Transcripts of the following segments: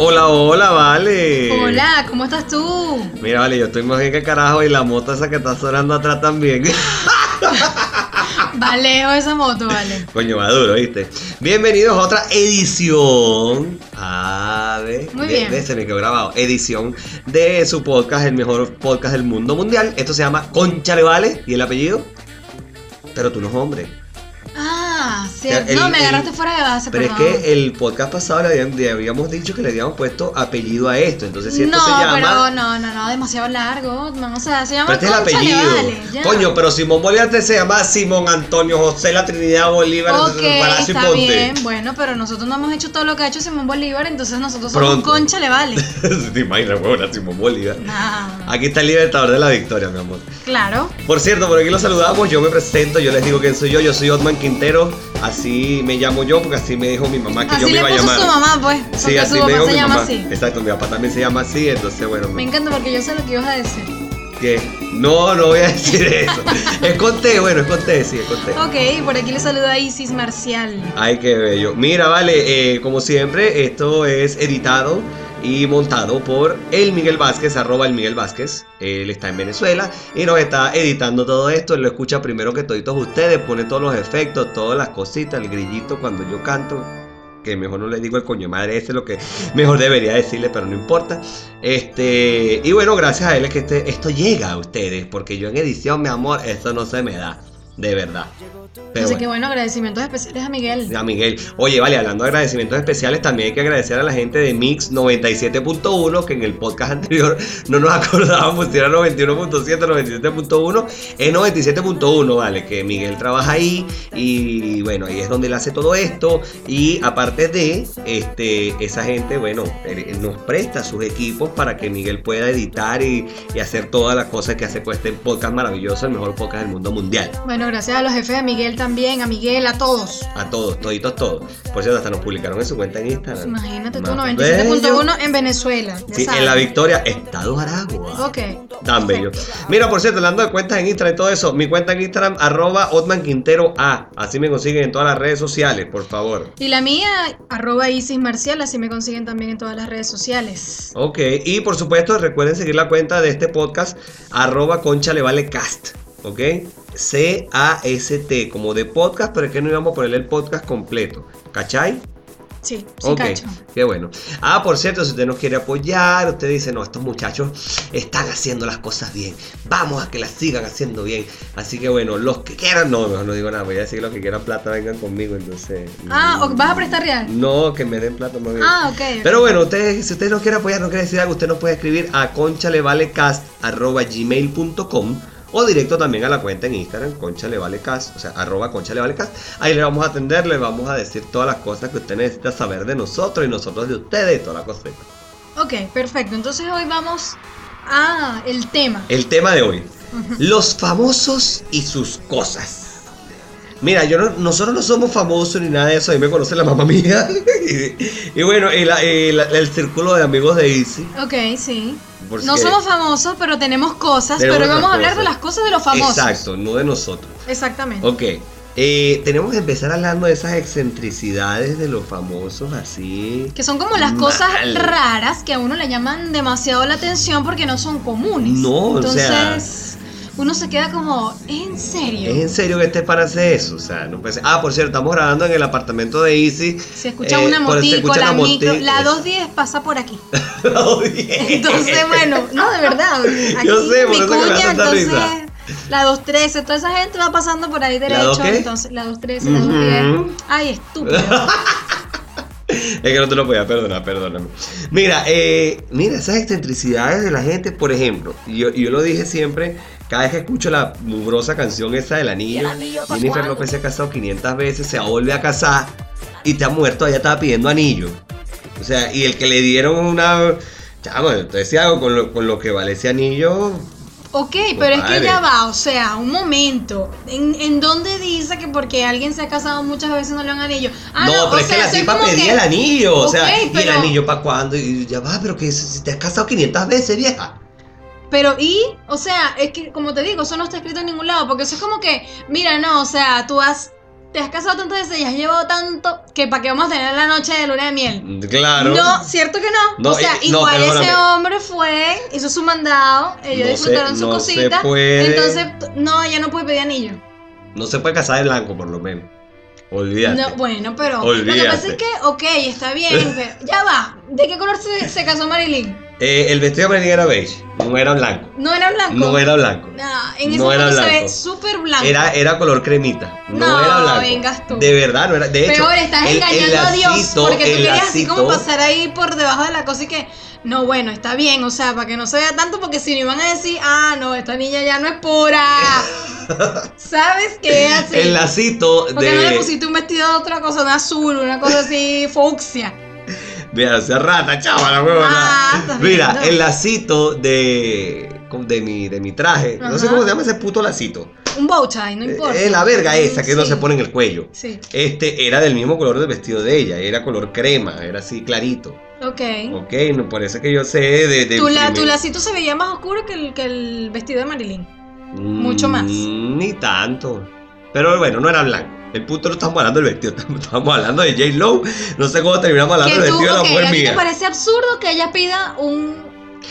Hola, hola, vale. Hola, ¿cómo estás tú? Mira, vale, yo estoy más bien que carajo y la moto esa que está sonando atrás también. Va lejos esa moto, vale. Coño, va duro, ¿viste? Bienvenidos a otra edición. A ver. Muy de- bien. de- se me quedó grabado. Edición de su podcast, el mejor podcast del mundo mundial. Esto se llama Conchale Vale. ¿Y el apellido? Pero tú no es hombre. Ah, sí. O sea, el- no, me el- agarraste fuera de base, Pero es perdón. que el podcast pasado le, habían- le habíamos dicho que le habíamos puesto apellido a esto. Entonces, si esto no, se llama. pero no, no, no, demasiado largo. No, o sea, se llama Pero este es el apellido. vale. Coño, pero Simón Bolívar te se llama Simón Antonio José La Trinidad Bolívar Ok, Palacio y está bien. Bueno, pero nosotros no hemos hecho todo lo que ha hecho Simón Bolívar, entonces nosotros somos Pronto. concha, le vale. ¿Te imaginas, huevona, Simón Bolívar? Nah, Aquí está el libertador de la victoria, mi amor. claro. Por cierto, por aquí los saludamos, yo me presento, yo les digo quién soy yo, yo soy Otman Quintero, así me llamo yo porque así me dijo mi mamá que Así yo me iba a llamar. su mamá, pues. Sí, así su me dijo se mi llama mamá. así. Exacto, mi papá también se llama así, entonces bueno. Me encanta porque yo sé lo que ibas a decir. ¿Qué? No, no voy a decir eso. es con T, bueno, es con T, sí, es con T. Ok, por aquí le saluda Isis Marcial. Ay, qué bello. Mira, vale, eh, como siempre, esto es editado y montado por el Miguel Vázquez, arroba el Miguel Vázquez. Él está en Venezuela y nos está editando todo esto. Él lo escucha primero que toditos ustedes, pone todos los efectos, todas las cositas, el grillito cuando yo canto. Que mejor no le digo el coño madre, ese es lo que mejor debería decirle, pero no importa. Este, y bueno, gracias a él es que este, esto llega a ustedes, porque yo en edición, mi amor, esto no se me da, de verdad. Pero Así bueno. que bueno, agradecimientos especiales a Miguel. A Miguel. Oye, vale, hablando de agradecimientos especiales, también hay que agradecer a la gente de Mix 97.1, que en el podcast anterior no nos acordábamos si era 91.7 o 97.1. Es 97.1, vale, que Miguel trabaja ahí y bueno, ahí es donde él hace todo esto. Y aparte de, este, esa gente, bueno, él- él nos presta sus equipos para que Miguel pueda editar y, y hacer todas las cosas que hace con este podcast maravilloso, el mejor podcast del mundo mundial. Bueno, gracias a los jefes de Miguel también, a Miguel, a todos. A todos, toditos, todos. Por cierto, hasta nos publicaron en su cuenta en Instagram. Imagínate tú, Más 97.1 en Venezuela. Sí, sabes. en la Victoria, Estado Aragua. Ok. Tan bello. Mira, por cierto, hablando de cuentas en Instagram y todo eso, mi cuenta en Instagram, arroba Otman Quintero A. Así me consiguen en todas las redes sociales, por favor. Y la mía, arroba Isis Marcial, así me consiguen también en todas las redes sociales. Ok, y por supuesto, recuerden seguir la cuenta de este podcast, arroba Concha Le Vale Cast. Ok, C-A-S-T, como de podcast, pero es que no íbamos a ponerle el podcast completo. ¿Cachai? Sí, sí, Ok, cacho. qué bueno. Ah, por cierto, si usted nos quiere apoyar, usted dice, no, estos muchachos están haciendo las cosas bien. Vamos a que las sigan haciendo bien. Así que bueno, los que quieran, no, mejor no digo nada, voy a decir los que quieran plata, vengan conmigo, entonces. Ah, mm, ¿o ¿vas a prestar real? No, que me den plata más bien. Ah, ok. ok. Pero bueno, usted, si usted nos quiere apoyar, no quiere decir algo, usted nos puede escribir a conchalevalecast.gmail.com o directo también a la cuenta en Instagram, conchalevalecast, o sea, arroba conchalevalecast. Ahí le vamos a atender, le vamos a decir todas las cosas que usted necesita saber de nosotros y nosotros de ustedes y toda la cosa. Ok, perfecto. Entonces hoy vamos a el tema. El tema de hoy, los famosos y sus cosas. Mira, yo no- nosotros no somos famosos ni nada de eso, a mí me conoce la mamá mía. y, y bueno, y la- el círculo de amigos de Easy. Ok, sí. Porque- No somos famosos, pero tenemos cosas. Tenemos pero vamos a hablar de las cosas de los famosos. Exacto, no de nosotros. Exactamente. Ok, eh, tenemos que empezar hablando de esas excentricidades de los famosos así. Que son como las cosas raras que a uno le llaman demasiado la atención porque no son comunes. No, o sea- Entonces, uno se queda como, ¿en serio? ¿Es en serio que este para hacer eso? O sea, no ser. Ah, por cierto, estamos grabando en el apartamento de Easy. Se escucha Eh, una motico, la micro, la eso. 210 pasa por aquí. La odié. Entonces, bueno, no, de verdad. Aquí Yo sé, por mi eso que me da cuña, entonces, risa. la 213, toda esa gente va pasando por ahí derecho. dos qué? Entonces, la 213, la Ujú. 210. Ay, estúpido. Es que no te lo podía perdonar, perdóname. Mira, eh, mira, esas excentricidades de la gente, por ejemplo, yo, yo lo dije siempre, cada vez que escucho la mugrosa canción esa del anillo, Jennifer López se ha casado 500 veces, se vuelve a casar y te ha muerto, ella estaba pidiendo anillo. O sea, y el que le dieron una... Chamo, te decía algo con lo, con lo que vale ese anillo. Ok, pero es que ya va, o sea, un momento. ¿En, en dónde dice que porque alguien se ha casado muchas veces no le dan anillo? Ah, no, o pero es que sea, la soy tipa pedía que- el anillo. o sea, ¿y el anillo para cuándo? Y ya va, pero que si te has casado 500 veces, vieja. Pero y, o sea, es que como te digo, eso no está escrito en ningún lado, porque eso es como que, mira, no, o sea, tú has te has casado tantas veces y has llevado tanto que para qué vamos a tener la noche de luna de miel. Claro. No, ¿cierto que no? No, o sea, y- no, igual ese hombre fue, hizo su mandado, ellos No disfrutaron se- su cosita. puede. Entonces, no, ella no puede pedir anillo. No se puede casar de blanco, por lo menos. Olvídate. No, bueno, pero lo que Olvídate. pasa es que, ok, está bien, pero ya va. ¿De qué color se, se casó Marilyn? Eh, el vestido de era beige, no era blanco. ¿No era blanco? No era blanco. Nah, en ese No era momento se ve blanco. súper blanco. Era, era color cremita. No, No, era blanco. vengas tú. De verdad, no era. De hecho, Peor, estás el- el engañando a Dios lacito- porque tú querías así como lacito- pasar ahí por debajo de la cosa y que, no, bueno, está bien, o sea, para que no se vea tanto, porque si no iban a decir, ah, no, esta niña ya no es pura. ¿Sabes qué así? El lacito porque no le pusiste un vestido de otra cosa, una azul, una cosa así, fucsia. De hacer rata, chaval, huevona. Ah, Mira, el lacito de. de mi, de mi traje. No sé cómo se llama ese puto lacito. Un bow tie, no Eh, importa. Es la verga esa que no Sí. se pone en el cuello. Sí, Este era del mismo color del vestido de ella, era color crema, era así clarito. ok. Ok, no, por eso que yo sé de. de Tu, la- tu lacito se veía más oscuro que el, que el vestido de Marilyn. mucho más. Mm, Ni tanto. Pero bueno, no era blanco. El punto no estamos hablando del vestido, estamos hablando de J. Lo. No sé cómo terminamos hablando del vestido de la mujer mía. parece absurdo que ella pida un.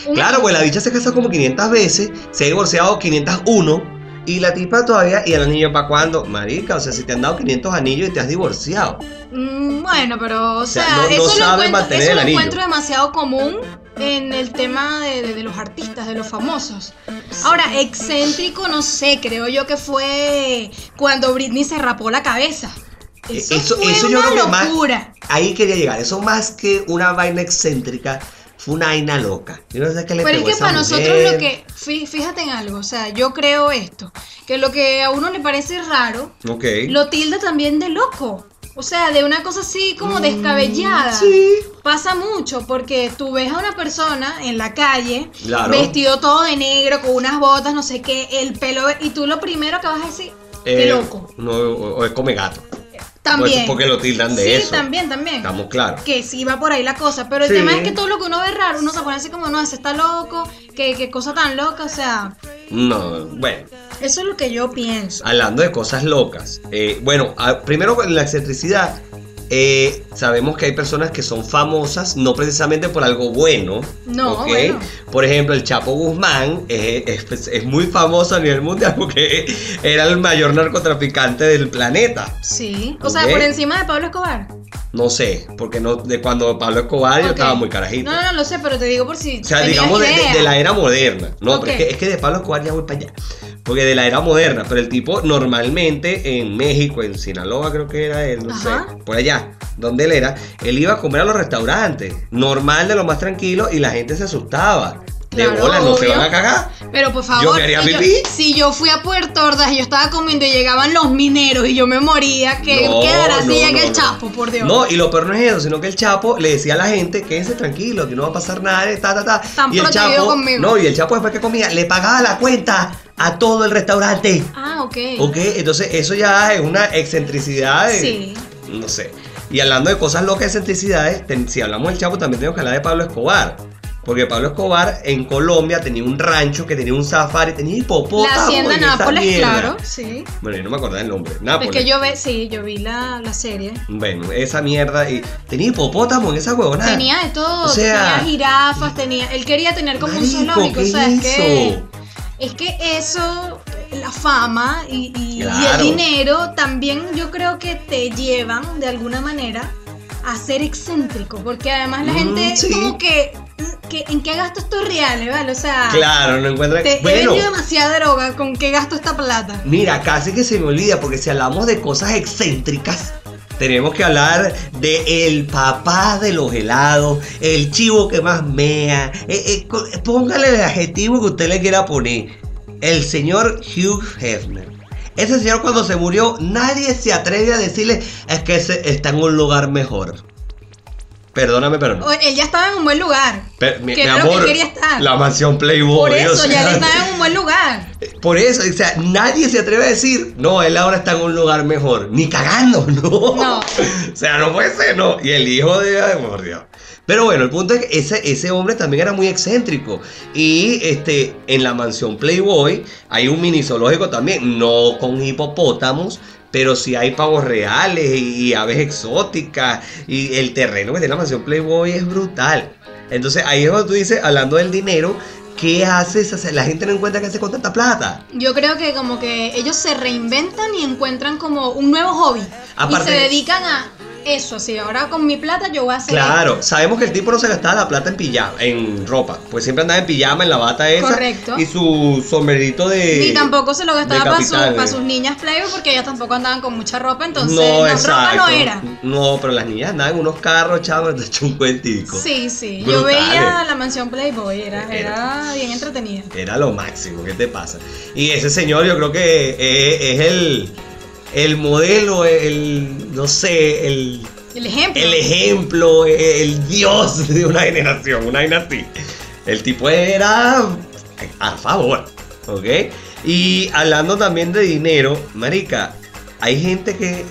un Claro, pues la bicha se casó como 500 veces, se ha divorciado 501 y la tipa todavía, y el anillo para cuándo? Marica, o sea, si te han dado 500 anillos y te has divorciado. Mm, Bueno, pero, o sea, sea, no- no eso, lo, encuentro, eso lo encuentro demasiado común en el tema de, de- de los artistas, de los famosos. Ahora, excéntrico, no sé, creo yo que fue cuando Britney se rapó la cabeza. Eso, Eso- fue eso yo una creo que más- locura. Ahí quería llegar, eso más que una vaina excéntrica, fue una vaina loca. Yo no sé qué le Pero es que para nosotros lo que, fí- fíjate en algo, o sea, yo creo esto, que lo que a uno le parece raro, Ok. lo tilda también de loco. O sea, de una cosa así como descabellada. Mm, Sí. Pasa mucho porque tú ves a una persona en la calle, Claro. vestido todo de negro, con unas botas, no sé qué, el pelo, y tú lo primero que vas a decir, qué Eh, loco. No, o, es come gato. También. Pues porque lo tildan de sí, eso. también, también. Estamos claros. Que sí va por ahí la cosa, pero el Sí. tema es que todo lo que uno ve raro, uno se pone así como, no, ese está loco, qué, qué cosa tan loca, o sea, No, bueno, eso es lo que yo pienso. hablando de cosas locas. eh, bueno, a- primero con la excentricidad. Eh, sabemos que hay personas que son famosas no precisamente por algo bueno. No. Por ejemplo, el Chapo Guzmán eh, es, es muy famoso a nivel mundial porque era el mayor narcotraficante del planeta. Sí, o sea, por encima de Pablo Escobar. No sé, porque no, de cuando Pablo Escobar yo estaba muy carajito. No, no, no lo sé, pero te digo por si. O sea, digamos de, de- la era moderna. No, pero es que, es que de Pablo Escobar ya voy para allá. Porque de la era moderna. Pero el tipo normalmente en México, en Sinaloa creo que era él, no Ajá. sé, por allá, donde él era, él iba a comer a los restaurantes. Normal de lo más tranquilo y la gente se asustaba. De bola, no se van a cagar. Pero por favor, Yo si, yo, pipí. si yo fui a Puerto Ordaz y yo estaba comiendo y llegaban los mineros y yo me moría, que No, quedará así no, el. Chapo, por Dios. No, y lo peor no es eso, sino que el Chapo le decía a la gente, quédense tranquilo, que no va a pasar nada, ta, ta, ta. Están y el Chapo, conmigo. no, y el Chapo después que comía, le pagaba la cuenta a todo el restaurante. Ah, ok. Ok, entonces eso ya es una excentricidad. de- Sí. No sé. Y hablando de cosas locas, excentricidades, si hablamos del Chapo, también tenemos que hablar de Pablo Escobar. Porque Pablo Escobar en Colombia tenía un rancho que tenía un safari, tenía hipopótamos. La hacienda en esa Nápoles, mierda. claro, sí. Bueno, yo no me acordaba el nombre. Es Nápoles. que yo ve, sí, yo vi la, la serie. Bueno, esa mierda. Y tenía hipopótamo en esa huevonada. Tenía de todo, O sea- tenía jirafas, tenía, él quería tener como un zoológico, ¿qué o sea, es es que? Es que eso, la fama y, y- y el dinero también yo creo que te llevan de alguna manera a ser excéntrico, porque además la Mm, gente sí. como que, que en qué gasto estos reales, ¿vale? O sea, Claro, no encuentra. te he bueno, vendido demasiada droga, ¿con qué gasto esta plata? mira, casi que se me olvida, porque si hablamos de cosas excéntricas. Tenemos que hablar de el papá de los helados, el chivo que más mea. eh, eh, póngale el adjetivo que usted le quiera poner. El señor Hugh Hefner. Ese señor cuando se murió, nadie se atreve a decirle es que está en un lugar mejor. Perdóname, pero no. O- él ya estaba en un buen lugar. Pero, mi, que mi era lo que quería estar. la mansión Playboy. Por o eso, sea, ya él estaba en un buen lugar. Por eso, o sea, nadie se atreve a decir, no, él ahora está en un lugar mejor. Ni cagando, no. No. O sea, no puede ser, no. Y el hijo de. ay, por Dios. Pero bueno, el punto es que ese, ese hombre también era muy excéntrico. Y este, en la mansión Playboy hay un mini zoológico también, no con hipopótamos, pero si hay pavos reales y aves exóticas y el terreno que tiene la mansión Playboy es brutal. Entonces ahí es donde tú dices, hablando del dinero, ¿qué haces? La gente no encuentra qué hacer con tanta plata. Yo creo que como que ellos se reinventan y encuentran como un nuevo hobby. Aparte- y se dedican a eso, así. Ahora con mi plata yo voy a hacer Claro, sabemos que el tipo no se gastaba la plata en pijama, en ropa, pues siempre andaba en pijama, en la bata esa. Correcto. Y su sombrerito de. Ni tampoco se lo gastaba de para, su- para sus niñas Playboy porque ellas tampoco andaban con mucha ropa, entonces no, no, ropa no era. No, pero las niñas andaban en unos carros, chavos, te hecho un cuentico. Sí, sí. Yo veía la mansión Playboy, era, Era. era bien entretenida. Era lo máximo, ¿qué te pasa? Y ese señor yo creo que eh, es el, el modelo, el, no sé, el, El ejemplo. el ejemplo, el dios de una generación, una así. El tipo era a favor, ¿ok? Y hablando también de dinero, marica, hay gente que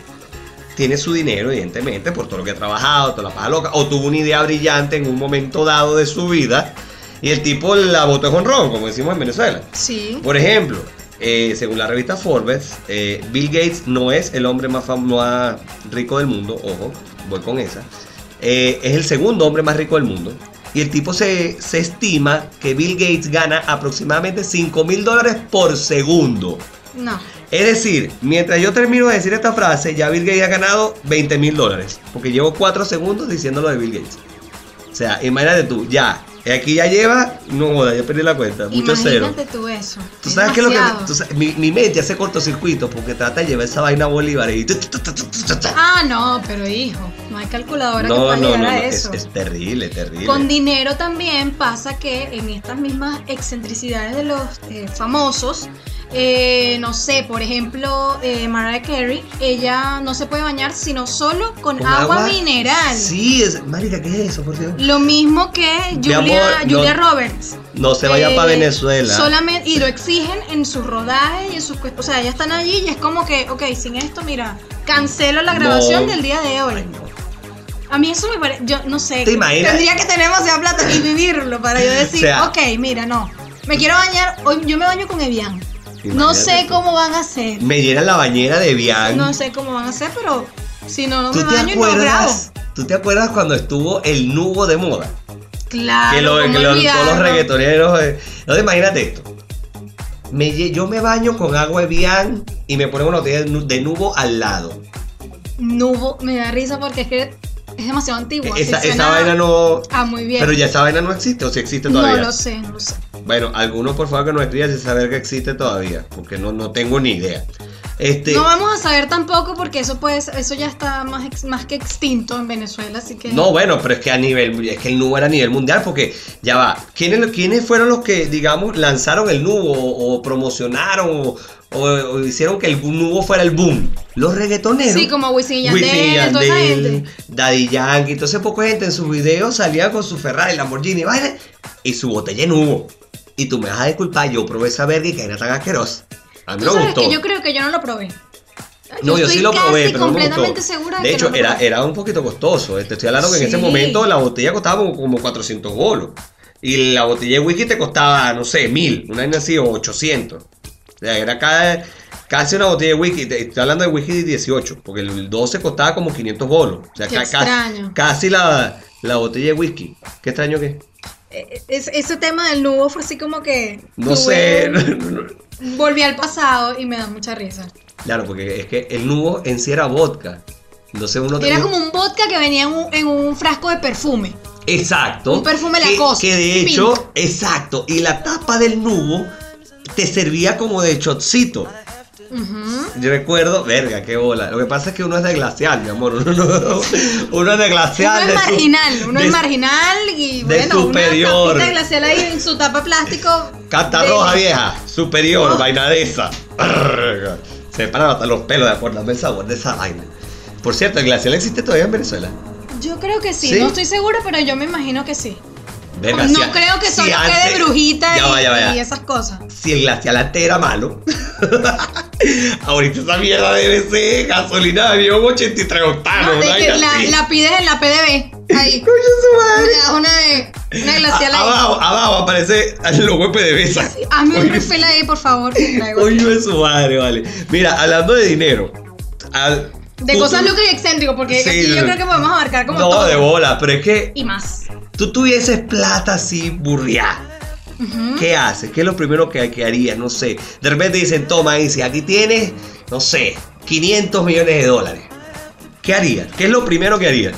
tiene su dinero, evidentemente, por todo lo que ha trabajado, toda la paja loca, o tuvo una idea brillante en un momento dado de su vida, y el tipo la botó con ron, como decimos en Venezuela. Sí. Por ejemplo, eh, según la revista Forbes, eh, Bill Gates no es el hombre más, más rico del mundo, ojo, voy con esa. Eh, es el segundo hombre más rico del mundo. Y el tipo se, se estima que Bill Gates gana aproximadamente 5 mil dólares por segundo. No. Es decir, mientras yo termino de decir esta frase, ya Bill Gates ha ganado 20 mil dólares. Porque llevo 4 segundos diciendo lo de Bill Gates. O sea, imagínate tú, ya. Aquí ya lleva, no joda, ya perdí la cuenta. Mucho cero. Tú eso. Tú Es sabes que lo que. demasiado. tú sabes- mi, mi mente hace cortocircuito porque trata de llevar esa vaina a Bolívar y. Ah, no, pero hijo, no hay calculadora que No, pueda no, llegar no, a es, eso. es terrible, terrible. Con dinero también pasa que en estas mismas excentricidades de los eh, famosos, eh, no sé, por ejemplo, eh, Mariah Carey, ella no se puede bañar sino solo con, ¿Con agua, mineral. Sí, es, marica, ¿qué es eso, por Dios? Lo mismo que Julia, amor, no- Julia Roberts. No se vaya Eh, para Venezuela. Solamente, y lo exigen en sus rodajes y en sus. O sea, ya están allí y es como que, ok, sin esto, mira, cancelo la grabación No. del día de hoy. Ay, no. A mí eso me parece, yo no sé, ¿Te imaginas? tendría que tener demasiada plata y vivirlo para yo decir, O sea- ok, mira, no, me quiero bañar, hoy yo me baño con Evian. No sé cómo van a hacer, Me llena la bañera de Bian. no sé cómo van a hacer, pero si no, no ¿Tú me baño y no grabo. ¿Tú te acuerdas cuando estuvo el nubo de moda? Claro, que lo, ¿cómo que lo- todos los reggaetoneros. eh, Entonces, imagínate esto. Me yo me baño con agua de Bian y me ponen una botella de nu- de nubo al lado. Nubo, me da risa porque es que es demasiado antiguo. así Esa, esa vaina no. Ah, muy bien. Pero ya esa vaina no existe o si existe no todavía. lo sé, no lo sé. Bueno, algunos por favor que nos escriban sin saber que existe todavía, porque no, no tengo ni idea. Este, No vamos a saber tampoco porque eso puede ser- eso ya está más, ex- más que extinto en Venezuela, así que no, bueno, pero es que a nivel, es que el nubo era a nivel mundial, porque ya va, ¿quiénes, quiénes fueron los que, digamos, lanzaron el nubo o, o promocionaron o, o- o hicieron que el nubo fuera el boom? Los reggaetoneros. Sí, como Wisin y Wisin y Yandel, toda esa Yandel, gente. Daddy Yankee, entonces poca gente en sus videos salía con su Ferrari, Lamborghini, vaina, y su botella en humo. Y tú me vas a disculpar, yo probé esa verga y que era tan asquerosa. A mí me gustó. que yo creo que yo no lo probé. No, yo, sí lo probé, pero completamente segura de, de hecho, no era, era un poquito costoso. Te estoy hablando que en ese momento la botella costaba como, como 400 bolos. Y la botella de whisky te costaba, no sé, 1000, una vaina así, o 800. O sea, era cada, casi una botella de whisky. Estoy hablando de whisky de 18, porque el 12 costaba como 500 bolos. O sea, ca- casi la, la botella de whisky. ¿Qué extraño que? Es- ese tema del nubo fue así como que No sé. volví al pasado y me da mucha risa. claro, porque es que el nubo en sí era vodka. Entonces uno Era como un vodka que venía en un, en un frasco de perfume. Exacto. Un perfume que, Lacoste, que de hecho, pink. exacto. Y la tapa del nubo te servía como de Yo recuerdo, verga, qué bola. Lo que pasa es que uno es de glacial, mi amor. Uno, no- uno es de glacial. Uno es de su- marginal, uno de es marginal y de bueno, superior. una de glacial ahí en su tapa plástico. Carta de- roja vieja, superior, Oh. vaina de esa. Se paran hasta los pelos de acordarme el sabor de esa vaina. Por cierto, el glacial existe todavía en Venezuela. Yo creo que sí, ¿Sí? no estoy segura, pero yo me imagino que sí. No creo que solo quede brujita Ya y, va, ya va, ya. y esas cosas. si el glacial antes era malo, ahorita esa mierda debe ser gasolina de avión 83 octanos. No, que la, la pides en la PDB. Ahí. Coño, su madre. Una de una glacial A- ahí. abajo, abajo aparece el logo de PDVSA. Hazme un refill ahí, por favor. Coño de su madre, vale. Mira, hablando de dinero, al- De tú- cosas tú- locas y excéntricos, porque Sí, aquí yo creo que podemos abarcar como No, todo. de bola, pero es que Y más. Tú tuvieses plata así. Ujú. ¿Qué haces? ¿Qué es lo primero que, que harías? No sé. De repente dicen, toma, dice, aquí tienes, no sé, 500 millones de dólares. ¿Qué harías? ¿Qué es lo primero que harías?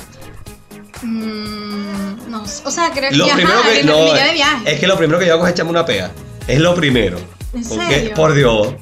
Mm, no sé. O sea, creo que Lo viajar, primero que. irme- No, de viaje. es que lo primero que yo hago es echarme una pega. Es lo primero. ¿En serio? Por Dios.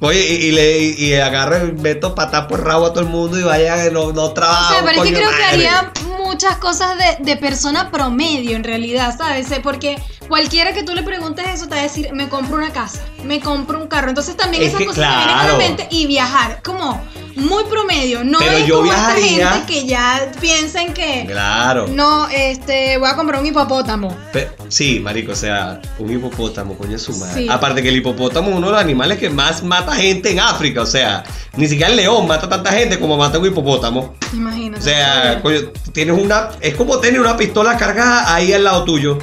Oye, y, y le y, y agarro y meto patas por rabo a todo el mundo y vaya, no, no O trabajo. sea, pero es que creo que haría muchas cosas de, de persona promedio en realidad, ¿sabes? Eh, Porque cualquiera que tú le preguntes eso te va a decir, me compro una casa, me compro un carro. Entonces también Es esas que cosas que vienen a claro. la mente y viajar, como muy promedio. No Pero es yo como viajaría- esta gente que ya piensan que Claro. no, este, voy a comprar un hipopótamo. Pe- sí, marico, o sea, un hipopótamo, coño, es su madre. Sí. Aparte que el hipopótamo es uno de los animales que más mata gente en África, o sea, ni siquiera el león mata tanta gente como mata un hipopótamo. Imagínate. O sea, coño, tienes una, es como tener una pistola cargada ahí al lado tuyo.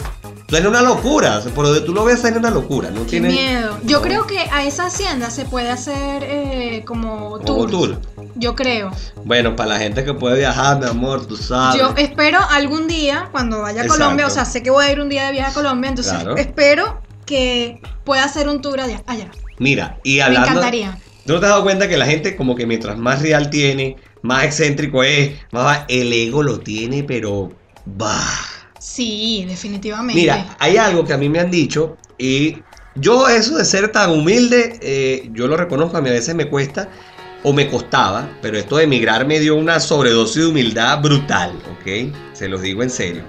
Tienes una locura, por donde tú lo ves, es una locura, ¿no? Qué Tiene, miedo. Yo no. creo que a esa hacienda se puede hacer eh, como Como tour. tour. Yo creo. Bueno, para la gente que puede viajar, mi amor, tú sabes. Yo espero algún día, cuando vaya a Exacto. Colombia, o sea, sé que voy a ir un día de viaje a Colombia, entonces Claro. espero que pueda hacer un tour allá. allá. Mira, y Me hablando. encantaría. ¿Tú no te has dado cuenta que la gente, como que mientras más real tiene, más excéntrico es, más va- el ego lo tiene, pero. Bah. Sí, definitivamente. Mira, hay algo que a mí me han dicho y yo eso de ser tan humilde, eh, yo lo reconozco, a mí a veces me cuesta o me costaba, pero esto de emigrar me dio una sobredosis de humildad brutal, ¿ok? Se los digo en serio.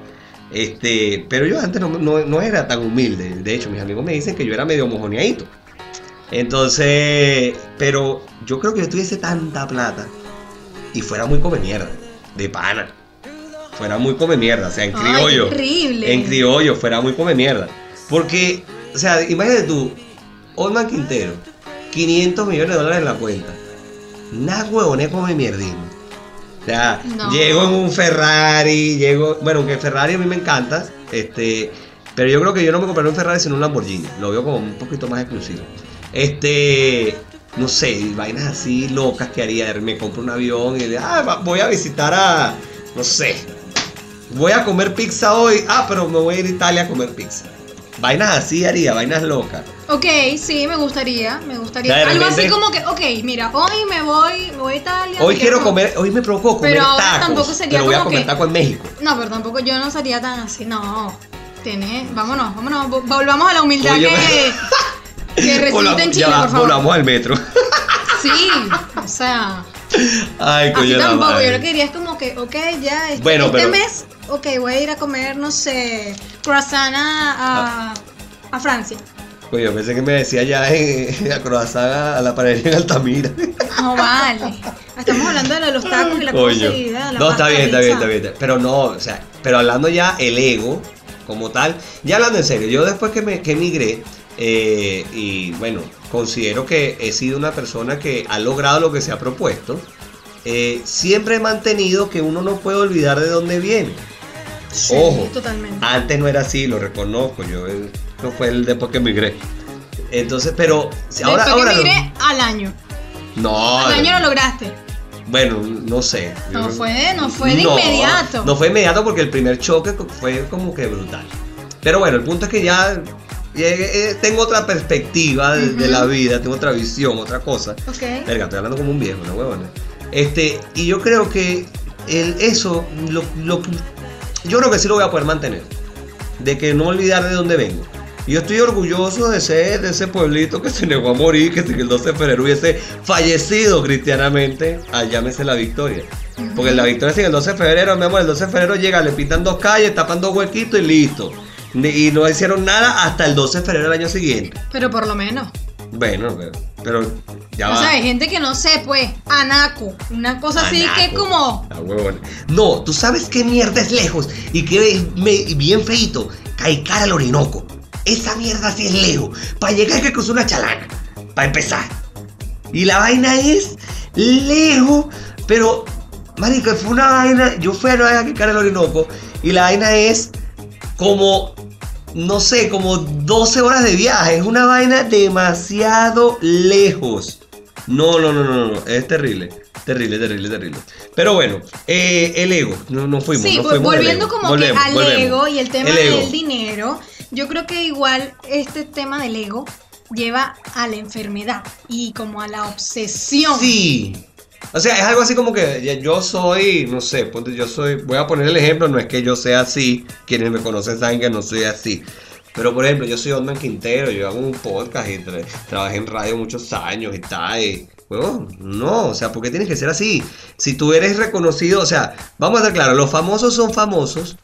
Este, pero yo antes no, no- no era tan humilde, de hecho mis amigos me dicen que yo era medio mojoneadito. Entonces, pero yo creo que yo tuviese tanta plata y fuera muy come mierda, de pana. Fuera muy come mierda, o sea, en Ay, criollo. horrible. En criollo, fuera muy come mierda. Porque, o sea, imagínate tú, Olman Quintero, 500 millones de dólares en la cuenta. Nada huevones come mierdismo. O sea, No. llego en un Ferrari, llego, bueno, aunque Ferrari a mí me encanta, este, pero yo creo que yo no me compraré un Ferrari sino un Lamborghini. Lo veo como un poquito más exclusivo. Este, no sé, vainas así locas que haría. Me compro un avión y le, ah, voy a visitar a, no sé, voy a comer pizza hoy. Ah, pero me voy a ir a Italia a comer pizza. Vainas así haría, vainas locas. Ok, sí, me gustaría, me gustaría. De Algo así como que, ok, mira, hoy me voy, me voy a Italia. Hoy me quiero comer, hoy me provocó comer Pero ahora tacos. tampoco sería pero voy a como comer que- taco en México. No, pero tampoco yo no sería tan así, no. Tiene, vámonos, vámonos, vo- volvamos a la humildad Oye, que, que resulta Volvamos- en ya Chile, va, por favor. Volvamos al metro. Sí, o sea, Ay, así coño, la tampoco. madre. Yo lo que diría es como que, ok, ya, este, Bueno, este pero- mes, ok, voy a ir a comer, no sé, croissant a, a, a Francia. Coño, pensé que me decía ya en, a croissant a, la pared en Altamira. No vale. Estamos hablando de lo de los tacos y la Coño. la No, está bien, está bien, está bien. Pero no, o sea, pero hablando ya el ego como tal, ya hablando en serio, yo después que me que emigré, eh, y bueno, considero que he sido una persona que ha logrado lo que se ha propuesto, eh, siempre he mantenido que uno no puede olvidar de dónde viene. Sí, Ojo. Totalmente. Antes no era así, lo reconozco, yo no fue el después que emigré. Entonces, pero si ahora, Después ahora que migré al año. no, Al año lo lograste. bueno, no sé. No fue, no fue de No, inmediato. No fue inmediato porque el primer choque fue como que brutal. Pero bueno, el punto es que ya eh, eh, tengo otra perspectiva de, la vida, tengo otra visión, otra cosa. Ok. Verga, estoy hablando como un viejo, ¿no, huevona? Este, y yo creo que el, eso, lo, lo yo creo que sí lo voy a poder mantener. De que no olvidar de dónde vengo. Yo estoy orgulloso de ser de ese pueblito que se negó a morir, que el 12 de febrero hubiese fallecido cristianamente, ah, llámese la victoria. Porque la victoria sin el 12 de febrero, mi amor, el 12 de febrero llega, le pintan dos calles, tapan dos huequitos y listo. Y no hicieron nada hasta el 12 de febrero del año siguiente. Pero por lo menos. Bueno, pero, pero ya o va. sea, hay gente que no sé, pues, anaco. Una cosa así que como. Ah, huevón. No, tú sabes qué mierda es lejos y que es me- bien feito. Caicar al Orinoco. Esa mierda sí es lejos. Para llegar hay que cruzar una chalana. Para empezar. Y la vaina es lejos, pero, marico, fue una vaina. Yo fui a Caicar al Orinoco y la vaina es como, no sé, como 12 horas de viaje. Es una vaina demasiado lejos. No, no, no, no, no, es terrible. Terrible, terrible, terrible. Pero bueno, eh, el ego, no, no fuimos. Sí, no vo- fuimos volviendo como Volvemos, que al volvemos. ego y el tema El ego. del dinero, yo creo que igual este tema del ego lleva a la enfermedad y como a la obsesión. Sí. O sea, es algo así como que yo soy, no sé, ponte, yo soy, voy a poner el ejemplo, no es que yo sea así, quienes me conocen saben que no soy así. Pero por ejemplo, yo soy Otman Quintero, yo hago un podcast y tra- trabajé en radio muchos años y tal. No, o sea, ¿por qué tienes que ser así? Si tú eres reconocido, o sea, vamos a estar claros, los famosos son famosos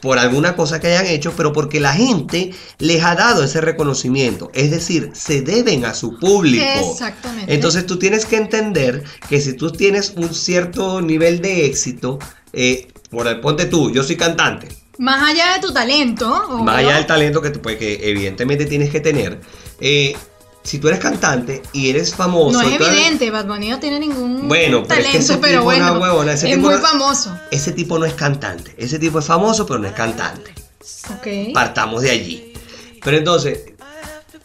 por alguna cosa que hayan hecho, pero porque la gente les ha dado ese reconocimiento. Es decir, se deben a su público. Exactamente. Entonces tú tienes que entender que si tú tienes un cierto nivel de éxito, eh, por el ponte tú, yo soy cantante, Más allá de tu talento, obvio, más allá del talento que, tú, pues, que evidentemente tienes que tener, eh, si tú eres cantante y eres famoso, no es eres- evidente, Bad Bunny no tiene ningún Bueno, pero es que talento, ese pero tipo es una bueno, huevona, ese es tipo muy no- famoso. ese tipo no es cantante, ese tipo es famoso pero no es cantante. Ok. Partamos de allí. Pero entonces,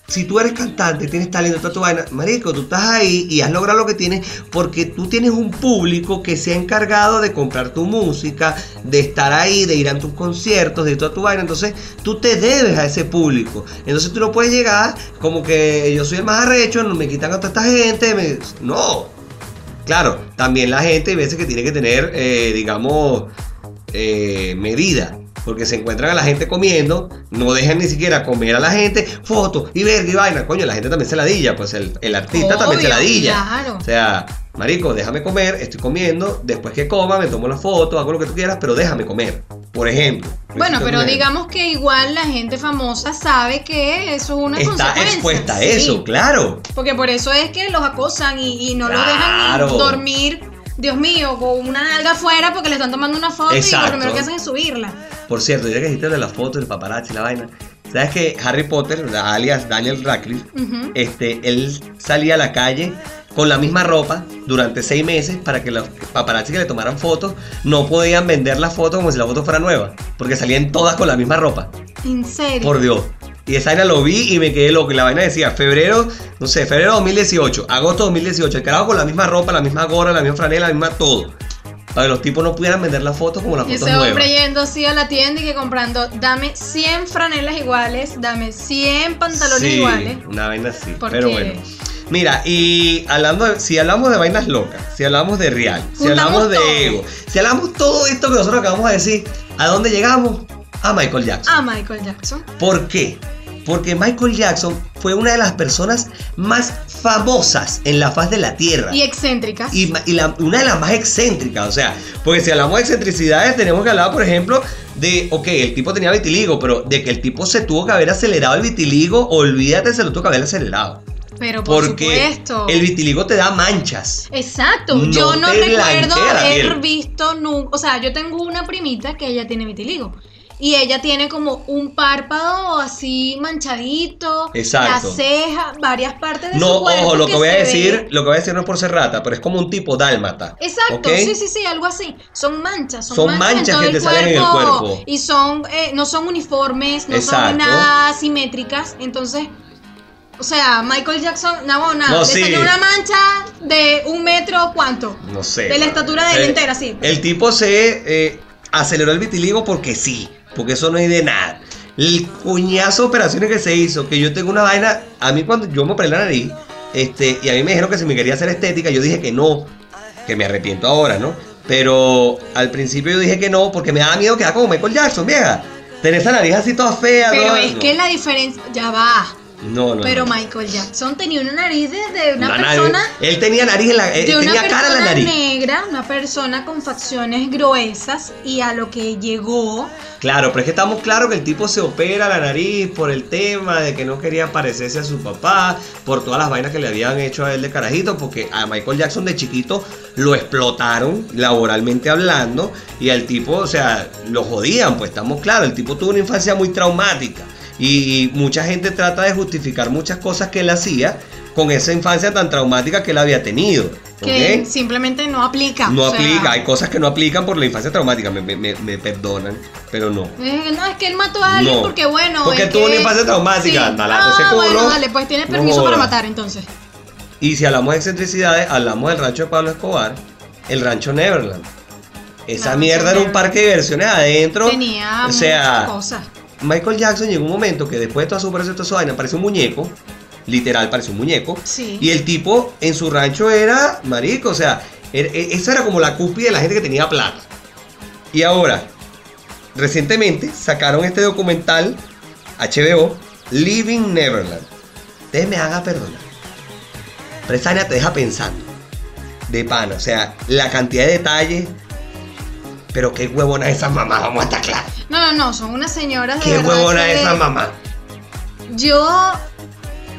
si tú eres cantante, tienes talento, toda tu vaina, marico, tú estás ahí y has logrado lo que tienes porque tú tienes un público que se ha encargado de comprar tu música, de estar ahí, de ir a tus conciertos, de toda tu vaina. Entonces, tú te debes a ese público. Entonces, tú no puedes llegar como que yo soy el más arrecho, me quitan a toda esta gente. No. Claro, también la gente hay veces que tiene que tener, eh, digamos, eh, medida. Porque se encuentran a la gente comiendo, no dejan ni siquiera comer a la gente, fotos y verga y vaina. Coño, la gente también se ladilla, pues el, el artista también se ladilla. claro. O sea, marico, déjame comer, estoy comiendo, después que coma me tomo la foto, hago lo que tú quieras, pero déjame comer. Por ejemplo. Bueno, pero ejemplo. digamos que igual la gente famosa sabe que eso es una Está consecuencia. expuesta a sí. eso, claro. Porque por eso es que los acosan y, y no los Claro. dejan ni dormir, Dios mío, con una nalga afuera porque le están tomando una foto y lo primero que hacen es subirla. Por cierto, ya que dijiste de la foto, el paparazzi, la vaina. ¿Sabes que Harry Potter, alias Daniel Radcliffe, este, él salía a la calle con la misma ropa durante seis meses para que los paparazzi que le tomaran fotos no podían vender la foto como si la foto fuera nueva, porque salían todas con la misma ropa. En serio. Por Dios. Y esa vaina lo vi y me quedé loco. Y la vaina decía febrero, no sé, febrero 2018, agosto 2018. El carajo con la misma ropa, la misma gorra, la misma franela, la misma todo. Para que los tipos no pudieran vender las fotos como las Y fotos ese hombre nuevas. yendo así a la tienda y que comprando, dame 100 franelas iguales, dame 100 pantalones Sí, iguales. Una vaina así. Pero bueno. Mira, y hablando de, si hablamos de vainas locas, si hablamos de real, si hablamos de todo. ego, si hablamos todo esto que nosotros acabamos de decir, ¿a dónde llegamos? A Michael Jackson. A Michael Jackson. ¿Por qué? Porque Michael Jackson fue una de las personas más famosas en la faz de la Tierra. Y excéntricas. Y, la- una de las más excéntricas, o sea, porque si hablamos de excentricidades, tenemos que hablar, por ejemplo, de, ok, el tipo tenía vitiligo, pero de que el tipo se tuvo que haber acelerado el vitiligo, olvídate, se lo tuvo que haber acelerado. Pero por Porque supuesto. el vitiligo te da manchas. Exacto, No yo no recuerdo haber visto nunca, o sea, yo tengo una primita que ella tiene vitiligo y ella tiene como un párpado así manchadito, Exacto. la ceja, varias partes de No, su cuerpo ojo, lo que voy a decir, ve- lo que voy a decir no es por ser rata, pero es como un tipo dálmata. Exacto, sí, sí, sí, algo así. Son manchas, son, Son manchas, manchas en todo que el te salen en el cuerpo. Y son, eh, no son uniformes, no Exacto. son nada simétricas. Entonces, o sea, Michael Jackson, no, nada, No, le sí. salió una mancha de un metro, ¿cuánto? No sé. De la estatura de él Eh, entera, sí. El tipo se eh, aceleró el vitiligo porque sí, porque eso no hay de nada. El cuñazo de operaciones que se hizo, que yo tengo una vaina, a mí cuando yo me operé la nariz, este, y a mí me dijeron que si me quería hacer estética, yo dije que no, que me arrepiento ahora, ¿no? Pero al principio yo dije que no, porque me daba miedo quedar como Michael Jackson, vieja. Tener esa nariz así toda fea, Pero toda- es no. que la diferencia, ya va. No, no. Pero no. Michael Jackson tenía una nariz de, de una Una nariz- persona. Él tenía nariz en la. eh, de una tenía cara en la persona nariz. negra, una persona con facciones gruesas y a lo que llegó Claro, pero es que estamos claros que el tipo se opera la nariz por el tema de que no quería parecerse a su papá, por todas las vainas que le habían hecho a él de carajito, porque a Michael Jackson de chiquito lo explotaron laboralmente hablando y al tipo, o sea, lo jodían, pues estamos claros, el tipo tuvo una infancia muy traumática y mucha gente trata de justificar muchas cosas que él hacía con esa infancia tan traumática que él había tenido. que ¿ok? simplemente no aplica. No sea, aplica, hay cosas que no aplican por la infancia traumática, me, me- me- perdonan, pero no. eh, no, es que él mató a alguien No, porque bueno. porque tuvo que- una infancia traumática, Sí. ese Ah, culo. bueno, dale, pues tienes No permiso para matar entonces. Y si hablamos de excentricidades, hablamos del rancho de Pablo Escobar, el rancho Neverland. Esa No, mierda era un parque de diversiones adentro. Tenía o sea, muchas cosas. Michael Jackson llegó un momento que después de toda su operación, toda su vaina, parece un muñeco. Literal, parece un muñeco. Sí. Y el tipo en su rancho era marico, o sea, er- e- esa era como la cúspide de la gente que tenía plata. Y ahora, recientemente sacaron este documental HBO, Living Neverland. Ustedes me hagan perdonar. Pero esa vaina te deja pensando. De pana, o sea, la cantidad de detalles. Pero qué huevona esa mamá, vamos a estar claros. No, no, no, son unas señoras de Qué verdad huevona que esa mamá. Yo,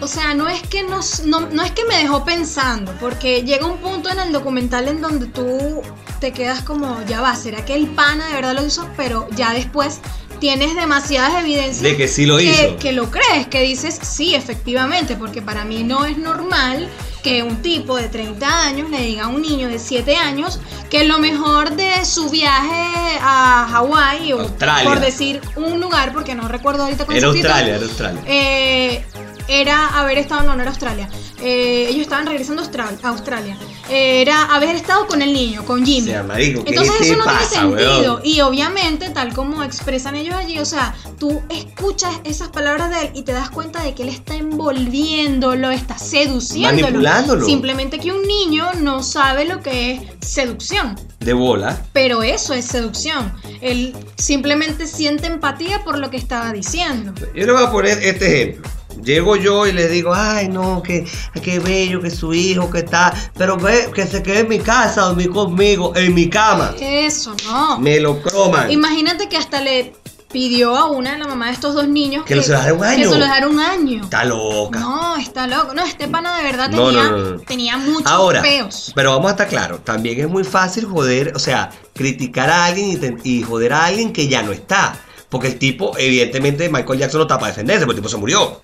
o sea, no es que no, no, no es que me dejó pensando, porque llega un punto en el documental en donde tú te quedas como, ya va, ¿será que el pana de verdad lo hizo? Pero ya después tienes demasiadas evidencias De que sí lo que, hizo. que lo crees, que dices, sí, efectivamente, porque para mí no es normal que un tipo de 30 años le diga a un niño de 7 años que lo mejor de su viaje a Hawái, o Australia. por decir un lugar, porque no recuerdo ahorita con Era Australia, era Australia. eh, era haber estado, no, no era Australia. Eh, ellos estaban regresando a Austral- a Australia. Eh, era haber estado con el niño, con O Jimmy. sea, marico, ¿qué Entonces eso no pasa, tiene sentido. weón? Y obviamente, tal como expresan ellos allí, o sea, tú escuchas esas palabras de él y te das cuenta de que él está envolviendo, lo está seduciendo. Manipulándolo. Simplemente que un niño no sabe lo que es seducción. De bola. Pero eso es seducción. Él simplemente siente empatía por lo que estaba diciendo. Yo le voy a poner este ejemplo. Llego yo y le digo, ay no, que qué bello que su hijo que está, pero ve que se quede en mi casa, dormir conmigo, en mi cama. Eso, no. Me lo croman. Imagínate que hasta le pidió a una, la mamá de estos dos niños, Que lo se lo dejara un año. Que se lo dejara un año. Está loca. No, está loco. No, este pana de verdad No, tenía, no, no, no. tenía muchos Ahora, peos. pero vamos a estar claros, también es muy fácil joder, o sea, criticar a alguien y, y joder a alguien que ya no está. Porque el tipo, evidentemente, Michael Jackson no está para defenderse, porque el tipo se murió.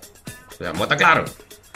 O sea, vamos a estar claros.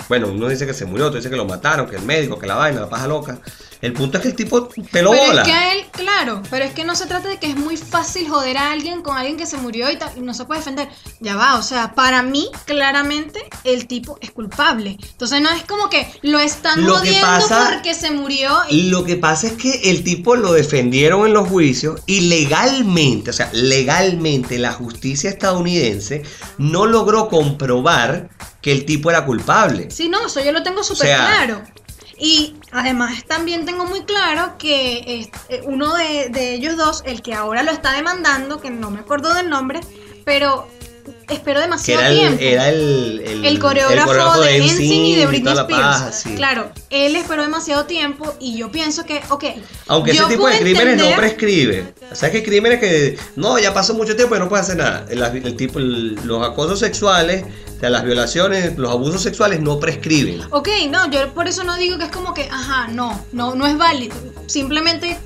Bueno, uno dice que se murió, otro dice que lo mataron, que el médico, que la vaina, la paja loca. El punto es que el tipo peló Pero bola. es que a él, claro, pero es que no se trata de que es muy fácil joder a alguien con alguien que se murió y, y no se puede defender. Ya va, o sea, para mí, claramente, el tipo es culpable. Entonces no es como que lo están Lo jodiendo pasa- porque se murió y Lo que pasa es que el tipo lo defendieron en los juicios y legalmente, o sea, legalmente la justicia estadounidense no logró comprobar que el tipo era culpable. Sí, no, eso yo lo tengo súper sea- claro. Y además también tengo muy claro que eh, uno de ellos dos, el que ahora lo está demandando, que no me acuerdo del nombre, pero espero Que demasiado era el, tiempo. era el, el, el coreógrafo, de NSYNC y de Britney Spears. paja, sí. Claro, él esperó demasiado tiempo y yo pienso que, ok. Aunque ese tipo de crímenes no prescribe. O sea, que crímenes que no, ya pasó mucho tiempo y no puede hacer nada. El, tipo, el- los acosos sexuales, o sea, las violaciones, los abusos sexuales no prescriben. Ok, no, yo por eso no digo que es como que, ajá, no, no, no es válido. Simplemente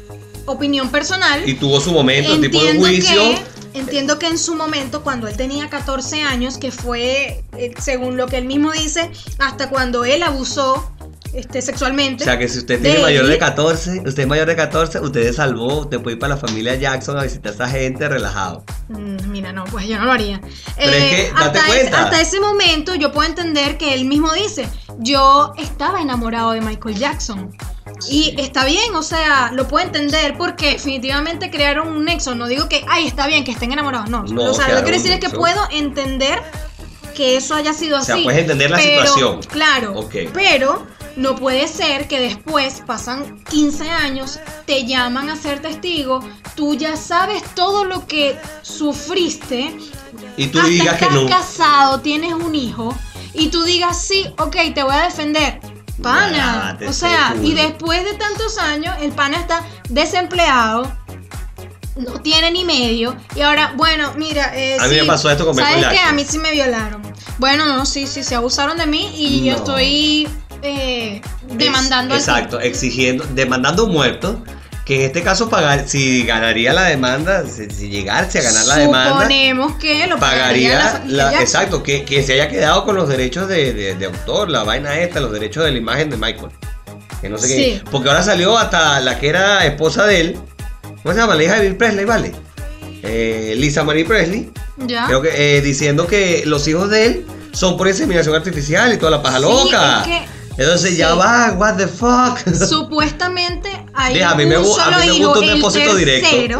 opinión personal. Y tuvo su momento, tipo de juicio. que, entiendo que en su momento, cuando él tenía 14 años, que fue, eh, según lo que él mismo dice, hasta cuando él abusó este, sexualmente. O sea que si usted de tiene mayor de él, 14, usted es mayor de 14, usted se salvó, usted puede ir para la familia Jackson a visitar a esa gente relajado. Mm, Mira, no, pues yo no lo haría. Eh, Pero es que, date hasta, cuenta. hasta ese momento yo puedo entender que él mismo dice, yo estaba enamorado de Michael Jackson. Y está bien, o sea, lo puedo entender porque definitivamente crearon un nexo. No digo que, ay, está bien que estén enamorados. No, No, o sea, lo que quiero decir es que puedo entender que eso haya sido O así. sea, puedes entender la pero- situación. Claro, pero no puede ser que después pasan 15 años, te llaman a ser testigo, tú ya sabes todo lo que sufriste, Y tú hasta digas que estás no. casado, tienes un hijo, y tú digas, sí, ok, te voy a defender. Pana. O sea, y después de tantos años, el pana está desempleado. No tiene ni medio. Y ahora, bueno, mira. eh, A mí me pasó esto con ¿Sabes qué? A mí sí me violaron. Bueno, no, sí, sí, se abusaron de mí y yo estoy eh, demandando al Exacto, exigiendo, demandando un muerto. Que en este caso pagar, si ganaría la demanda, si, si llegase a ganar la demanda, Suponemos que lo pagaría, pagaría la la, exacto, que, que se haya quedado con los derechos de, de- de autor, la vaina esta, los derechos de la imagen de Michael. Que no sé Sí. qué. Porque ahora salió hasta la que era esposa de él. ¿Cómo se llama? La hija de Bill Presley, ¿vale? Eh, Lisa Marie Presley. Ya. Creo que eh, diciendo que los hijos de él son por inseminación artificial y toda la paja Sí, loca. es que- Entonces ya va, what the fuck. Supuestamente hay me un gu- a solo mí me hijo, gusta un el tercero, directo.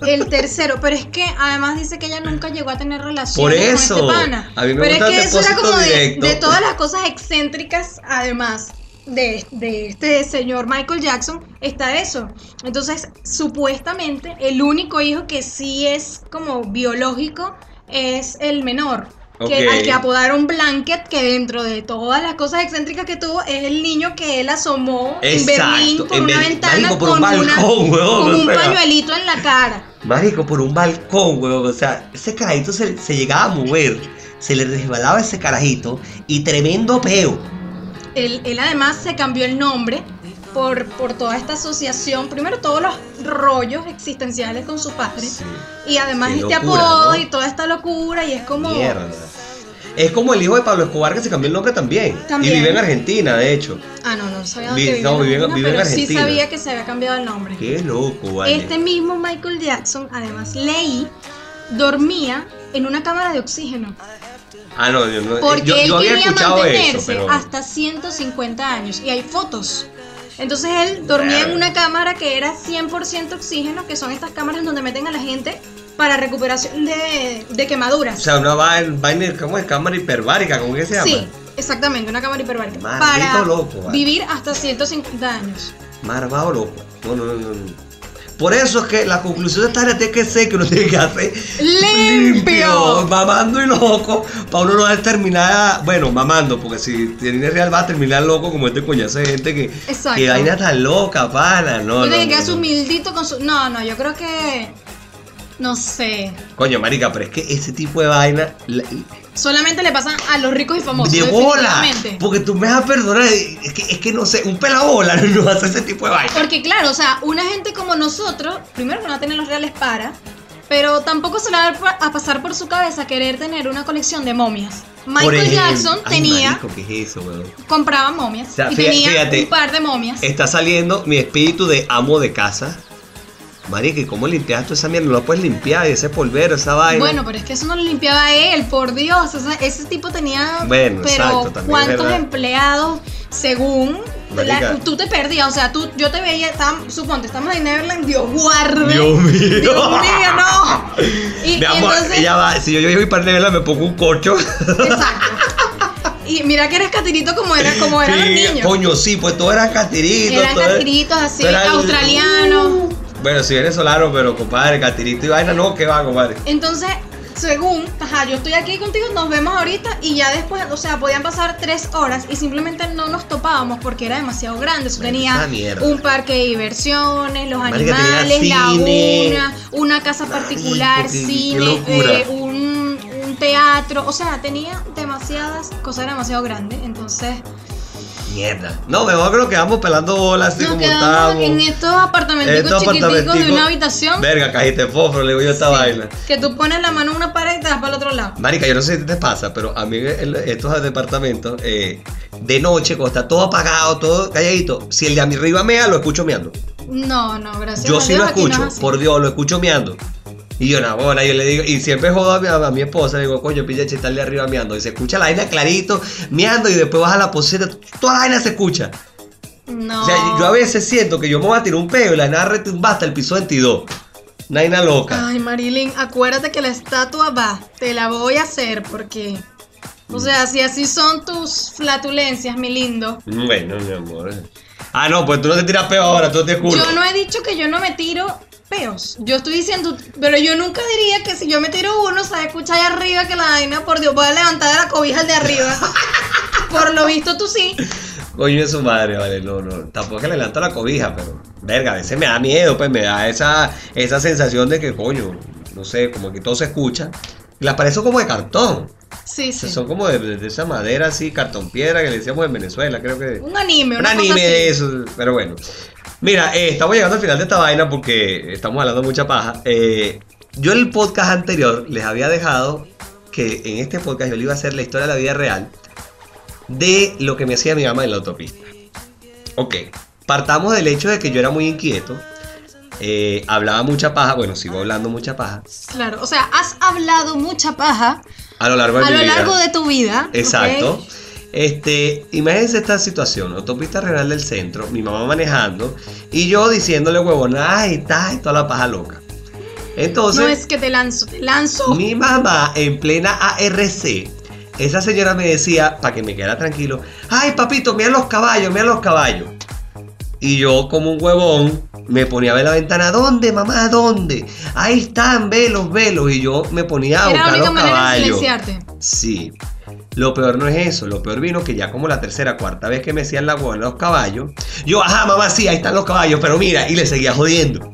el tercero, pero es que además dice que ella nunca llegó a tener relaciones Por eso, con este pana. a mí me pero gusta es que el eso era como de todas las cosas excéntricas, además de, de este señor Michael Jackson, está eso. Entonces, supuestamente, el único hijo que sí es como biológico es el menor. Que, al que apodaron Blanket, que dentro de todas las cosas excéntricas que tuvo, es el niño que él asomó en Berlín por en una ventana por con, un una- balcón, huevón, con o un sea. pañuelito en la cara. Marico, por un balcón, weón. O sea, ese carajito se, se llegaba a mover. Se le resbalaba ese carajito. Y tremendo peo. Él, él además se cambió el nombre por, por toda esta asociación. Primero, todos los rollos existenciales con su padre. Y además este locura, apodo ¿no? y toda esta locura. Y es como. Mierda. Es como el hijo de Pablo Escobar que se cambió el nombre también. También. Y vive en Argentina, de hecho. Ah, no, no sabía Vi- que vivía no, vive en- Argentina, vive en pero sí Argentina. sabía que se había cambiado el nombre. Qué loco, vale. Este mismo Michael Jackson, además leí, dormía en una cámara de oxígeno. Ah, no, yo, no- Porque yo, él yo había quería escuchado mantenerse eso, pero. hasta 150 años y hay fotos. Entonces él dormía en una cámara que era 100% oxígeno, que son estas cámaras donde meten a la gente para recuperación de, de O quemaduras. sea, una vaina, vaina ¿cómo es? Cámara hiperbárica, ¿cómo que se llama? sí, exactamente, una cámara hiperbárica. Maldito para loco, vale. vivir hasta 150 años. Marvado loco. No, no, no, no. Por eso es que la conclusión de esta área tiene que ser que uno tiene que hacer ¡Limpio! mamando y loco, para uno no va a terminar, bueno, mamando, porque si tiene real va a terminar loco como este coñazo de gente que, Exacto. que vaina tan loca, pana, no, no, Tiene que no, quedar no. humildito con su. No, no, yo creo que. No sé. Coño, marica, pero es que ese tipo de vaina la- Solamente le pasan a los ricos y famosos. de bola, porque tú me vas a perdonar, es que, es que no sé, un pelabola no hace ese tipo de vaina. Porque claro, o sea, una gente como nosotros, primero que no tiene los reales para, pero tampoco se le va a pasar por su cabeza querer tener una colección de momias. Michael ejemplo- Jackson tenía, marico, ¿qué es eso, compraba momias O sea, y fíjate- tenía un par de momias. Está saliendo mi espíritu de amo de casa. Marica, ¿y cómo limpias tú esa mierda? No la puedes limpiar, y ese polvero, esa vaina. Bueno, pero es que eso no lo limpiaba él, por Dios. ese, ese tipo tenía. Bueno, pero exacto, también ¿cuántos empleados según. La- tú te perdías, o sea, tú, yo te veía, estábamos- suponte, estamos en Neverland, Dios guarde. Dios mío. Dios mío, no. Y, Mi y amor, entonces, va, si yo, yo voy para Nevela me pongo un corcho. exacto. Y mira que eres catirito como era, como eran los niños. Coño, sí, pues todos eran catiritos. Eran catiritos así, australianos. Bueno, si venezolano, pero compadre, catirito y vaina, no, ¿qué va, compadre? Entonces, según, ajá, yo estoy aquí contigo, nos vemos ahorita y ya después, o sea, podían pasar tres horas y simplemente no nos topábamos porque era demasiado grande. Eso tenía un parque de diversiones, los animales, la cine. una, una casa Marico, particular, qué- cine, eh, un, un teatro, o sea, tenía demasiadas cosas, era demasiado grande. Entonces, Mierda. No, mejor que nos quedamos pelando bolas así nos como estábamos. en estos apartamenticos Estos chiquiticos de una habitación Verga, cajita de fósforo, le digo yo a esta Sí, vaina. que tú pones la mano en una pared y te das para el otro lado. Marica, yo no sé si te pasa, pero a mí en estos departamentos, eh, de noche, cuando está todo apagado, todo calladito, si el de a mi arriba mea, lo escucho meando. No, no, gracias. Yo a sí Dios, lo aquí no es escucho, por Dios, lo escucho meando. Y yo, no, bueno, yo le digo, y siempre jodo a mi, a mi esposa, le digo, coño, pilla está de arriba meando. Y se escucha la vaina clarito, meando, y después baja la poseta, toda la vaina se escucha. No. O sea, yo a veces siento que yo me voy a tirar un peo y la vaina retumba hasta el piso 22. Una vaina loca. Ay, Marilyn, acuérdate que la estatua va. Te la voy a hacer porque. O sea, si así son tus flatulencias, mi lindo. Bueno, mi amor. Ah, no, pues tú no te tiras peo ahora, tú te culo. Yo no he dicho que yo no me tiro Yo estoy diciendo, pero yo nunca diría que si yo me tiro uno, se escucha ahí arriba que la vaina, por Dios, voy a levantar la cobija al de arriba. por lo visto tú sí. Coño de su madre, vale, no, no. Tampoco que le levanto la cobija, pero. Verga, a veces me da miedo, pues me da esa, esa sensación de que, coño, no sé, como que todo se escucha. Y las paredes son como de cartón. Sí, sí. Son como de, de esa madera así, cartón piedra que le decíamos en Venezuela, creo que. Un anime, Un anime de eso, pero bueno. Mira, eh, estamos llegando al final de esta vaina porque estamos hablando mucha paja. Eh, yo en el podcast anterior les había dejado que en este podcast yo le iba a hacer la historia de la vida real de lo que me hacía mi mamá en la autopista. Ok, partamos del hecho de que yo era muy inquieto, eh, hablaba mucha paja, bueno, sigo hablando mucha paja Claro, o sea, has hablado mucha paja a lo largo de a mi lo vida. largo de tu vida. Exacto. Este, imagínense esta situación, autopista renal del centro, mi mamá manejando y yo diciéndole huevón, ay, está, toda la paja loca. Entonces, No es que te lanzo, te lanzo. mi mamá en plena ARC, esa señora me decía, para que me quedara tranquilo, ay papito, mira los caballos, mira los caballos. Y yo como un huevón me ponía a ver la ventana, ¿dónde mamá? ¿Dónde? Ahí están, velos, velos. Y yo me ponía a Era la buscar única los manera de silenciarte. Sí. Lo peor no es eso, lo peor vino que ya como la tercera, cuarta vez que me hacían la hueá en los caballos, yo, ajá, mamá, sí, ahí están los caballos, pero mira, y le seguía jodiendo.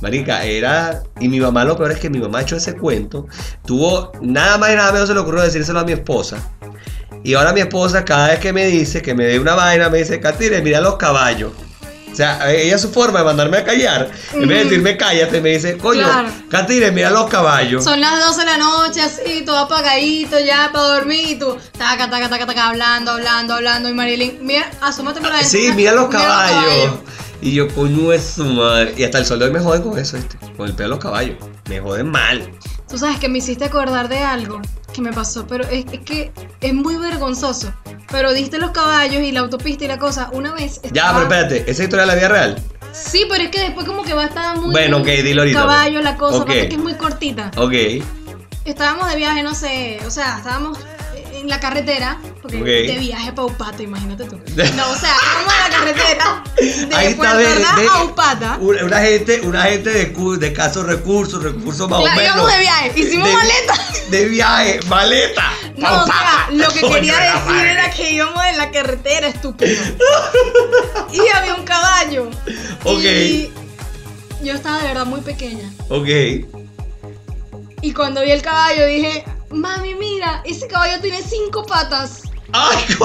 Marica, era. Y mi mamá, lo peor es que mi mamá echó ese cuento. Tuvo nada más y nada menos se le ocurrió decírselo a mi esposa. Y ahora mi esposa, cada vez que me dice que me dé una vaina, me dice, Catire, mira los caballos. O sea, ella su forma de mandarme a callar. En vez de decirme cállate, me dice, coño, Claro. Catire, mira los caballos. Son las 12 de la noche, así, todo apagadito ya para dormir. Y tú, taca, taca, taca, taca, hablando, hablando, hablando. Y Marilyn, mira, asómate por la Sí, ventana, mira los caballos. Y yo, coño, es su madre. Y hasta el sol de hoy me joden con eso, ¿viste? Con el pelo de los caballos. Me joden mal. Tú sabes que me hiciste acordar de algo que me pasó, pero es, es que es muy vergonzoso. Pero diste los caballos y la autopista y la cosa. Una vez. Ya, pero espérate, ¿esa historia de la vida real? Sí, pero es que después como que va a estar muy. Bueno, ok, dilo ahorita, Caballo, la cosa, Ok. aparte que es muy cortita. Ok. Estábamos de viaje, no sé, o sea, estábamos en la carretera, porque de viaje para Upata, imagínate tú. No, o sea, estábamos en la carretera de Ahí está, a Upata. Una, una gente, una gente de, de casos recursos, recursos más o Claro, menos. íbamos de viaje, hicimos de- maleta. De viaje, maleta. No, o sea, lo que quería decir madre. era que íbamos en la carretera, estúpido. y había un caballo. Ok. Y yo estaba de verdad muy pequeña. Ok. Y cuando vi el caballo dije, mami, mira, ese caballo tiene cinco patas. Ay,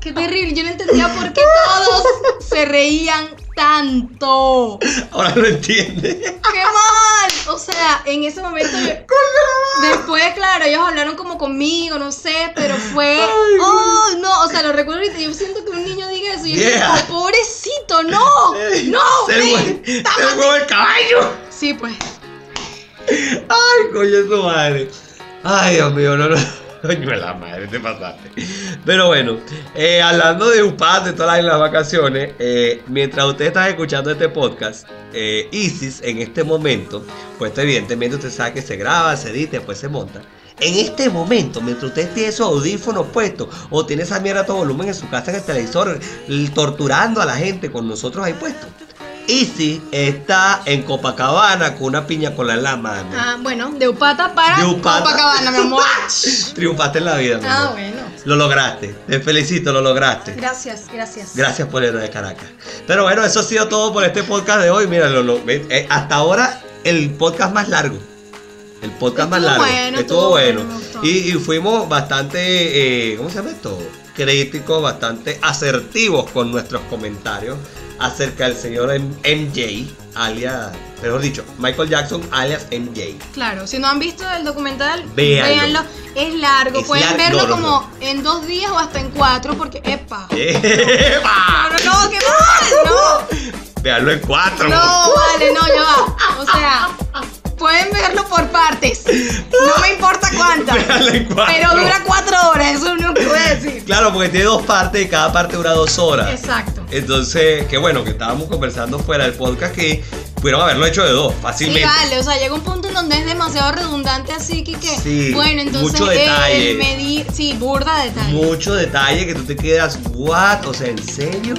Qué terrible, yo no entendía por qué todos se reían tanto. ahora lo entiende. ¡Qué mal! O sea, en ese momento yo- Después, claro, ellos hablaron como conmigo, no sé, pero fue... Ay, ¡Oh, no! O sea, lo recuerdo ahorita, yo siento que un niño diga eso y yo Yeah. digo, ¡Oh, pobrecito, no! ¡No! Se fue el caballo. Sí, pues. Ay, coño, su madre. Ay, Dios mío, no, no. Coño, la madre, te pasaste. Pero bueno, eh, hablando de UPAD, de todas las vacaciones, eh, mientras ustedes están escuchando este podcast, eh, Isis en este momento, pues evidentemente usted sabe que se graba, se edita, después se monta. En este momento, mientras usted tiene esos audífonos puestos o tiene esa mierda a todo volumen en su casa en el televisor, torturando a la gente con nosotros ahí puestos. Isis está en Copacabana con una piña con la mano. Ah, bueno, de Upata para De Upata. Copacabana, mi amor. Triunfaste en la vida, mi ah, amor. bueno. Lo lograste. Te felicito, lo lograste. Gracias, gracias. Gracias por el de Caracas. Pero bueno, eso ha sido todo por este podcast de hoy. Mira, lo- lo- eh, hasta ahora el podcast más largo. El podcast más Estuvo largo. bueno, estuvo bueno. bueno, y fuimos bastante, eh, ¿cómo se llama esto? Críticos, bastante asertivos con nuestros comentarios acerca del señor MJ, alias, mejor dicho, Michael Jackson, alias MJ. Claro, si no han visto el documental, Véanlo. véanlo. Es largo, Es pueden verlo no, no, como en dos días o hasta en cuatro, porque ¡epa! ¡Epa! No, no, no, qué mal, no. Veanlo en cuatro. No, vale, no, ya va. O sea, pueden verlo por partes. No me importa cuántas. Pero dura cuatro horas, eso voy a decir. Claro, porque tiene dos partes y cada parte dura dos horas. Exacto. Entonces, qué bueno que estábamos conversando fuera del podcast que pudieron haberlo hecho de dos, Sí, fácilmente. vale, o sea, llega un punto en donde es demasiado redundante, así que, que Sí, bueno, entonces mucho detalle. el medir, sí, burda de detalle. Mucho detalle que tú te quedas, what, o sea, ¿en serio?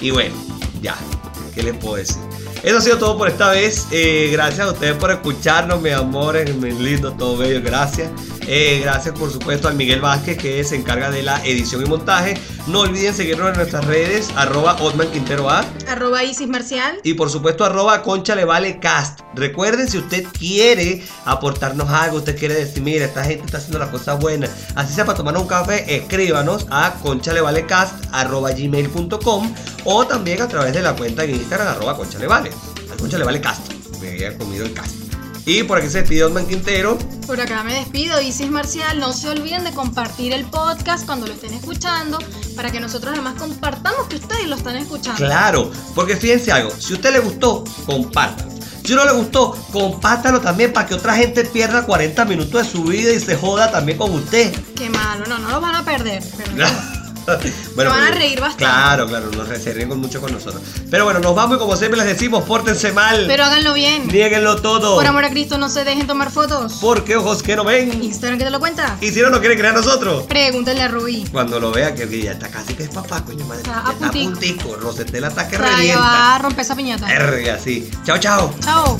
Y bueno, ya, ¿qué les puedo decir? Eso ha sido todo por esta vez. Eh, gracias a ustedes por escucharnos, mis amores, mis lindos, todo bello. Gracias. Eh, gracias, por supuesto, al Miguel Vázquez, que se encarga de la edición y montaje. No olviden seguirnos en nuestras redes, arroba Otman Quintero A. Arroba Isis Marcial. Y por supuesto, arroba concha le vale cast. Recuerden, si usted quiere aportarnos algo, usted quiere decir, mira, esta gente está haciendo las cosas buenas, así sea para tomar un café, escríbanos a concha le vale cast arroba gmail.com o también a través de la cuenta en Instagram arroba concha le vale. Concha le vale cast. Me había comido el cast. Y por aquí se despide Osman Quintero. Por acá me despido, Isis Marcial. No se olviden de compartir el podcast cuando lo estén escuchando para que nosotros además compartamos que ustedes lo están escuchando. Claro, porque fíjense algo, si a usted le gustó, compártalo. Si no le gustó, compártalo también para que otra gente pierda 40 minutos de su vida y se joda también con usted. Qué malo, no, no lo van a perder. Pero. bueno, van a reír bastante. Claro, claro, nos se ríen con mucho con nosotros. Pero bueno, nos vamos y como siempre les decimos, pórtense mal. Pero háganlo bien. Niéguenlo todo. Por amor a Cristo, no se dejen tomar fotos. Porque ojos que no ven. Instagram que te lo cuenta. Y si no nos quieren creer a nosotros. Pregúntale a Rubí. Cuando lo vea, que ya está casi que es papá, coño madre. Está a puntico. puntico. Rosetel hasta que O sea, ya revienta. va a romper esa piñata. Erga, sí. Chao, chao. Chao.